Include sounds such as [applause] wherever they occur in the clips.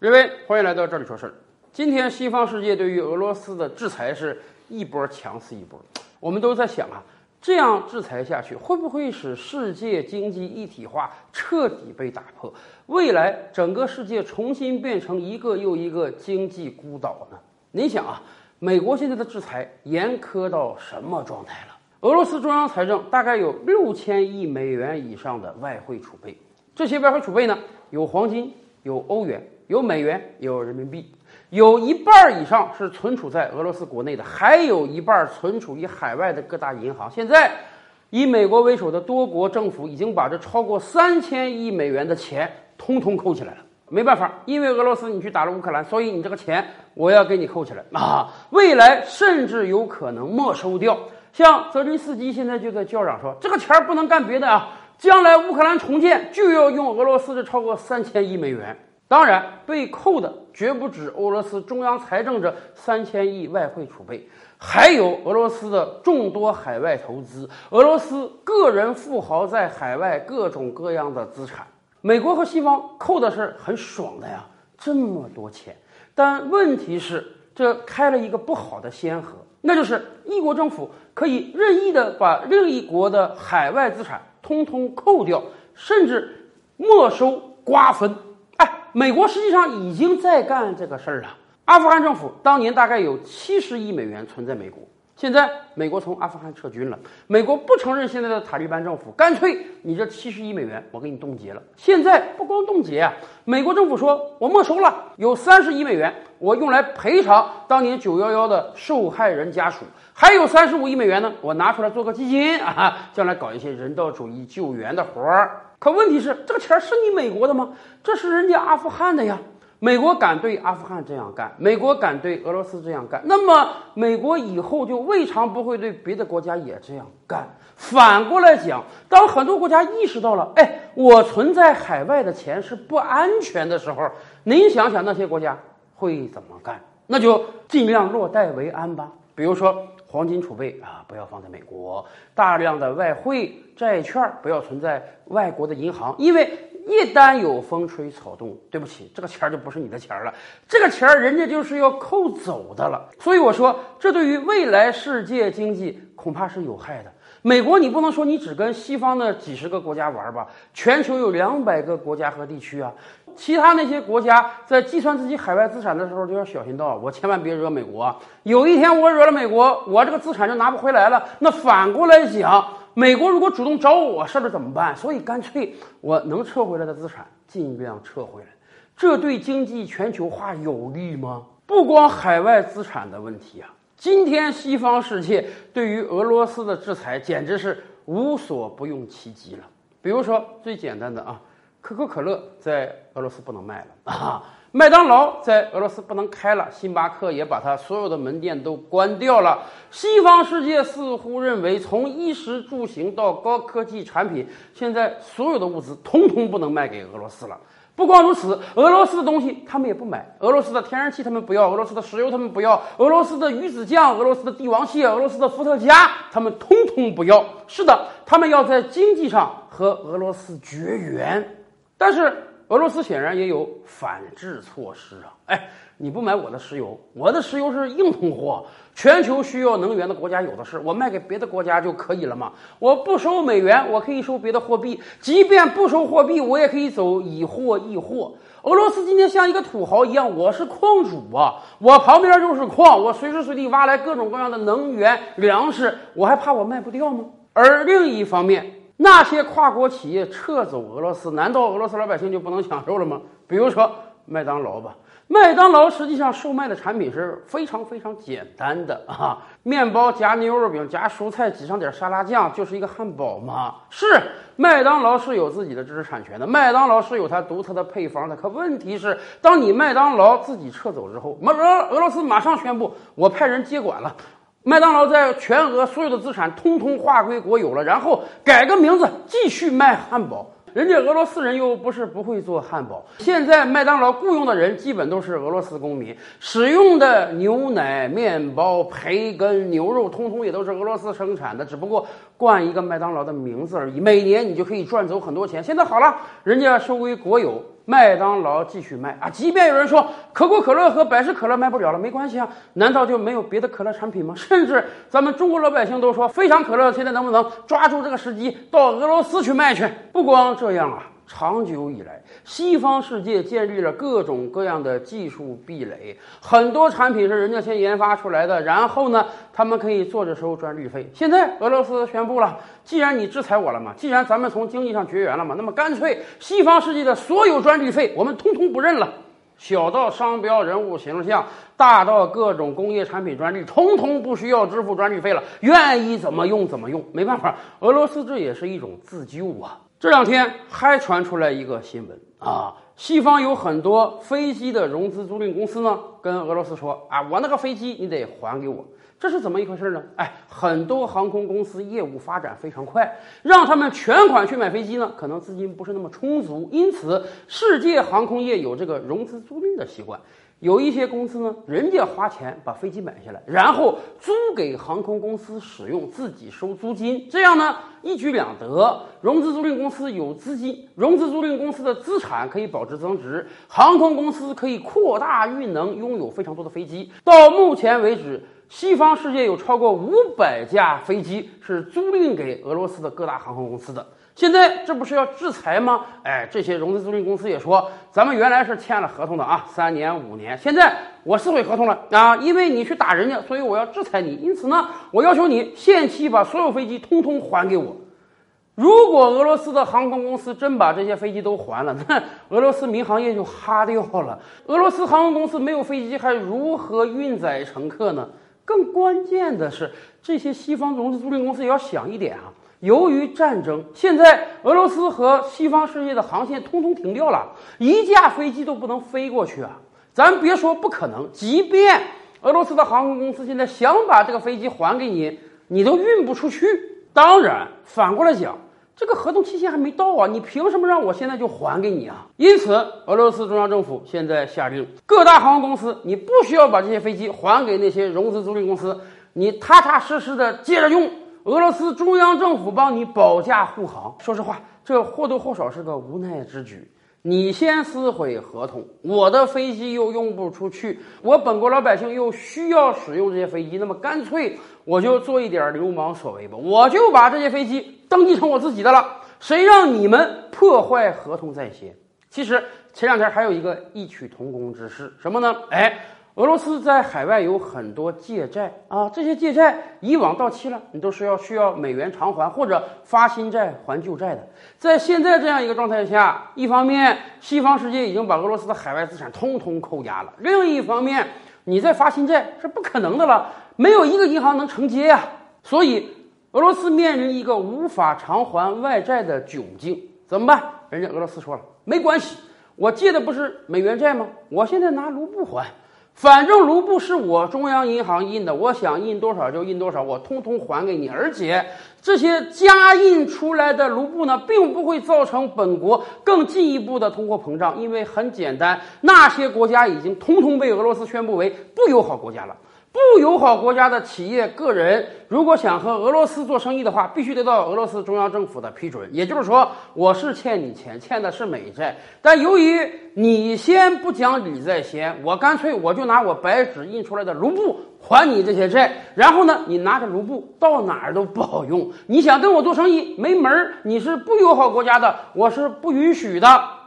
瑞威，欢迎来到这里说事儿。今天西方世界对于俄罗斯的制裁是一波强势一波，我们都在想啊，这样制裁下去会不会使世界经济一体化彻底被打破？未来整个世界重新变成一个又一个经济孤岛呢？你想啊，美国现在的制裁严苛到什么状态了？俄罗斯中央财政大概有六千亿美元以上的外汇储备，这些外汇储备呢，有黄金，有欧元。有美元，有人民币，有一半以上是存储在俄罗斯国内的，还有一半存储于海外的各大银行。现在，以美国为首的多国政府已经把这超过三千亿美元的钱通通扣起来了。没办法，因为俄罗斯你去打了乌克兰，所以你这个钱我要给你扣起来啊！未来甚至有可能没收掉。像泽连斯基现在就在叫嚷说，这个钱不能干别的啊，将来乌克兰重建就要用俄罗斯的超过三千亿美元。当然，被扣的绝不止俄罗斯中央财政这三千亿外汇储备，还有俄罗斯的众多海外投资，俄罗斯个人富豪在海外各种各样的资产。美国和西方扣的是很爽的呀，这么多钱。但问题是，这开了一个不好的先河，那就是一国政府可以任意的把另一国的海外资产通通扣掉，甚至没收瓜分。美国实际上已经在干这个事儿了。阿富汗政府当年大概有七十亿美元存在美国，现在美国从阿富汗撤军了，美国不承认现在的塔利班政府，干脆你这七十亿美元我给你冻结了。现在不光冻结啊，美国政府说我没收了，有三十亿美元我用来赔偿当年九幺幺的受害人家属，还有三十五亿美元呢，我拿出来做个基金啊，将来搞一些人道主义救援的活儿。可问题是，这个钱是你美国的吗？这是人家阿富汗的呀。美国敢对阿富汗这样干，美国敢对俄罗斯这样干，那么美国以后就未尝不会对别的国家也这样干。反过来讲，当很多国家意识到了，哎，我存在海外的钱是不安全的时候，您想想那些国家会怎么干？那就尽量落袋为安吧。比如说。黄金储备啊，不要放在美国；大量的外汇债券不要存在外国的银行，因为一旦有风吹草动，对不起，这个钱就不是你的钱了，这个钱人家就是要扣走的了。所以我说，这对于未来世界经济恐怕是有害的。美国，你不能说你只跟西方的几十个国家玩吧？全球有两百个国家和地区啊。其他那些国家在计算自己海外资产的时候就要小心到，我千万别惹美国。有一天我惹了美国，我这个资产就拿不回来了。那反过来讲，美国如果主动找我事儿了怎么办？所以干脆我能撤回来的资产尽量撤回来。这对经济全球化有利吗？不光海外资产的问题啊，今天西方世界对于俄罗斯的制裁简直是无所不用其极了。比如说最简单的啊。可口可乐在俄罗斯不能卖了 [laughs] 啊！麦当劳在俄罗斯不能开了，星巴克也把它所有的门店都关掉了。西方世界似乎认为，从衣食住行到高科技产品，现在所有的物资通通不能卖给俄罗斯了。不光如此，俄罗斯的东西他们也不买，俄罗斯的天然气他们不要，俄罗斯的石油他们不要，俄罗斯的鱼子酱、俄罗斯的帝王蟹、俄罗斯的伏特加他们通通不要。是的，他们要在经济上和俄罗斯绝缘。但是俄罗斯显然也有反制措施啊！哎，你不买我的石油，我的石油是硬通货，全球需要能源的国家有的是，我卖给别的国家就可以了嘛。我不收美元，我可以收别的货币，即便不收货币，我也可以走以货易货。俄罗斯今天像一个土豪一样，我是矿主啊，我旁边就是矿，我随时随地挖来各种各样的能源、粮食，我还怕我卖不掉吗？而另一方面，那些跨国企业撤走俄罗斯，难道俄罗斯老百姓就不能享受了吗？比如说麦当劳吧，麦当劳实际上售卖的产品是非常非常简单的啊，面包夹牛肉饼夹蔬菜挤上点沙拉酱就是一个汉堡嘛。是麦当劳是有自己的知识产权的，麦当劳是有它独特的配方的。可问题是，当你麦当劳自己撤走之后，俄俄罗斯马上宣布我派人接管了。麦当劳在全俄所有的资产通通划归国有了，然后改个名字继续卖汉堡。人家俄罗斯人又不是不会做汉堡，现在麦当劳雇佣的人基本都是俄罗斯公民，使用的牛奶、面包、培根、牛肉，通通也都是俄罗斯生产的，只不过冠一个麦当劳的名字而已。每年你就可以赚走很多钱。现在好了，人家收归国有。麦当劳继续卖啊。即便有人说可口可乐和百事可乐卖不了了，没关系啊，难道就没有别的可乐产品吗？[laughs] 甚至咱们中国老百姓都说，非常可乐现在能不能抓住这个时机到俄罗斯去卖去？不光这样啊。长久以来，西方世界建立了各种各样的技术壁垒，很多产品是人家先研发出来的，然后呢，他们可以坐着收专利费。现在俄罗斯宣布了，既然你制裁我了嘛，既然咱们从经济上绝缘了嘛，那么干脆西方世界的所有专利费我们通通不认了，小到商标、人物形象，大到各种工业产品专利，通通不需要支付专利费了，愿意怎么用怎么用。没办法，俄罗斯这也是一种自救啊。这两天还传出来一个新闻啊，西方有很多飞机的融资租赁公司呢，跟俄罗斯说啊，我那个飞机你得还给我，这是怎么一回事呢？哎，很多航空公司业务发展非常快，让他们全款去买飞机呢，可能资金不是那么充足，因此世界航空业有这个融资租赁的习惯。有一些公司呢，人家花钱把飞机买下来，然后租给航空公司使用，自己收租金，这样呢一举两得。融资租赁公司有资金，融资租赁公司的资产可以保值增值，航空公司可以扩大运能，拥有非常多的飞机。到目前为止，西方世界有超过五百架飞机是租赁给俄罗斯的各大航空公司的。现在这不是要制裁吗？哎，这些融资租赁公司也说，咱们原来是签了合同的啊，三年五年，现在我撕毁合同了啊，因为你去打人家，所以我要制裁你。因此呢，我要求你限期把所有飞机通通还给我。如果俄罗斯的航空公司真把这些飞机都还了，那俄罗斯民航业就哈掉了。俄罗斯航空公司没有飞机，还如何运载乘客呢？更关键的是，这些西方融资租赁公司也要想一点啊。由于战争，现在俄罗斯和西方世界的航线通通停掉了，一架飞机都不能飞过去啊！咱别说不可能，即便俄罗斯的航空公司现在想把这个飞机还给你，你都运不出去。当然，反过来讲，这个合同期限还没到啊，你凭什么让我现在就还给你啊？因此，俄罗斯中央政府现在下令，各大航空公司，你不需要把这些飞机还给那些融资租赁公司，你踏踏实实的接着用。俄罗斯中央政府帮你保驾护航，说实话，这或多或少是个无奈之举。你先撕毁合同，我的飞机又用不出去，我本国老百姓又需要使用这些飞机，那么干脆我就做一点流氓所为吧，我就把这些飞机登记成我自己的了。谁让你们破坏合同在先？其实前两天还有一个异曲同工之事，什么呢？哎。俄罗斯在海外有很多借债啊，这些借债以往到期了，你都是要需要美元偿还或者发新债还旧债的。在现在这样一个状态下，一方面西方世界已经把俄罗斯的海外资产通通扣押了，另一方面你在发新债是不可能的了，没有一个银行能承接呀。所以俄罗斯面临一个无法偿还外债的窘境，怎么办？人家俄罗斯说了，没关系，我借的不是美元债吗？我现在拿卢布还。反正卢布是我中央银行印的，我想印多少就印多少，我通通还给你。而且这些加印出来的卢布呢，并不会造成本国更进一步的通货膨胀，因为很简单，那些国家已经通通被俄罗斯宣布为不友好国家了。不友好国家的企业、个人，如果想和俄罗斯做生意的话，必须得到俄罗斯中央政府的批准。也就是说，我是欠你钱，欠的是美债，但由于你先不讲理在先，我干脆我就拿我白纸印出来的卢布还你这些债。然后呢，你拿着卢布到哪儿都不好用。你想跟我做生意没门儿，你是不友好国家的，我是不允许的。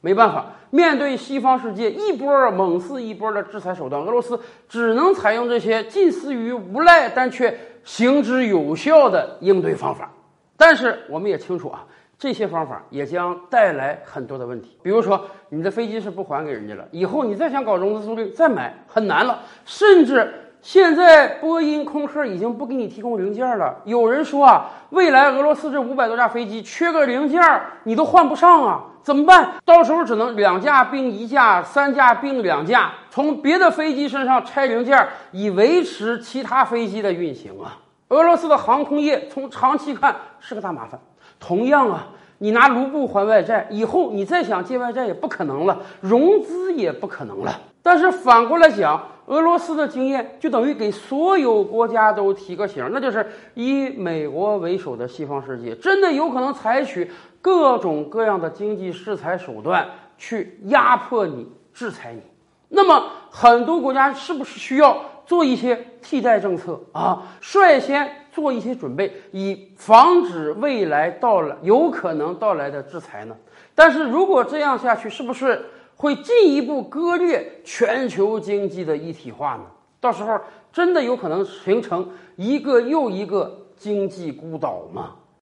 没办法。面对西方世界一波猛似一波的制裁手段，俄罗斯只能采用这些近似于无赖但却行之有效的应对方法。但是我们也清楚啊，这些方法也将带来很多的问题。比如说，你的飞机是不还给人家了，以后你再想搞融资租赁再买很难了。甚至现在波音、空客已经不给你提供零件了。有人说啊，未来俄罗斯这五百多架飞机缺个零件，你都换不上啊。怎么办？到时候只能两架并一架，三架并两架，从别的飞机身上拆零件，以维持其他飞机的运行啊！俄罗斯的航空业从长期看是个大麻烦。同样啊，你拿卢布还外债，以后你再想借外债也不可能了，融资也不可能了。但是反过来讲，俄罗斯的经验就等于给所有国家都提个醒，那就是以美国为首的西方世界真的有可能采取。各种各样的经济制裁手段，去压迫你、制裁你。那么，很多国家是不是需要做一些替代政策啊？率先做一些准备，以防止未来到来有可能到来的制裁呢？但是如果这样下去，是不是会进一步割裂全球经济的一体化呢？到时候真的有可能形成一个又一个经济孤岛吗？